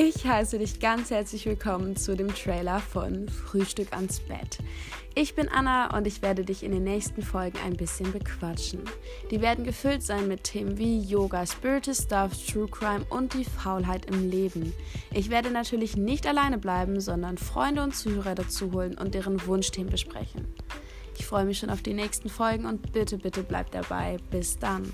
Ich heiße dich ganz herzlich willkommen zu dem Trailer von Frühstück ans Bett. Ich bin Anna und ich werde dich in den nächsten Folgen ein bisschen bequatschen. Die werden gefüllt sein mit Themen wie Yoga, Spiritual Stuff, True Crime und die Faulheit im Leben. Ich werde natürlich nicht alleine bleiben, sondern Freunde und Zuhörer dazu holen und deren Wunschthemen besprechen. Ich freue mich schon auf die nächsten Folgen und bitte, bitte bleib dabei. Bis dann.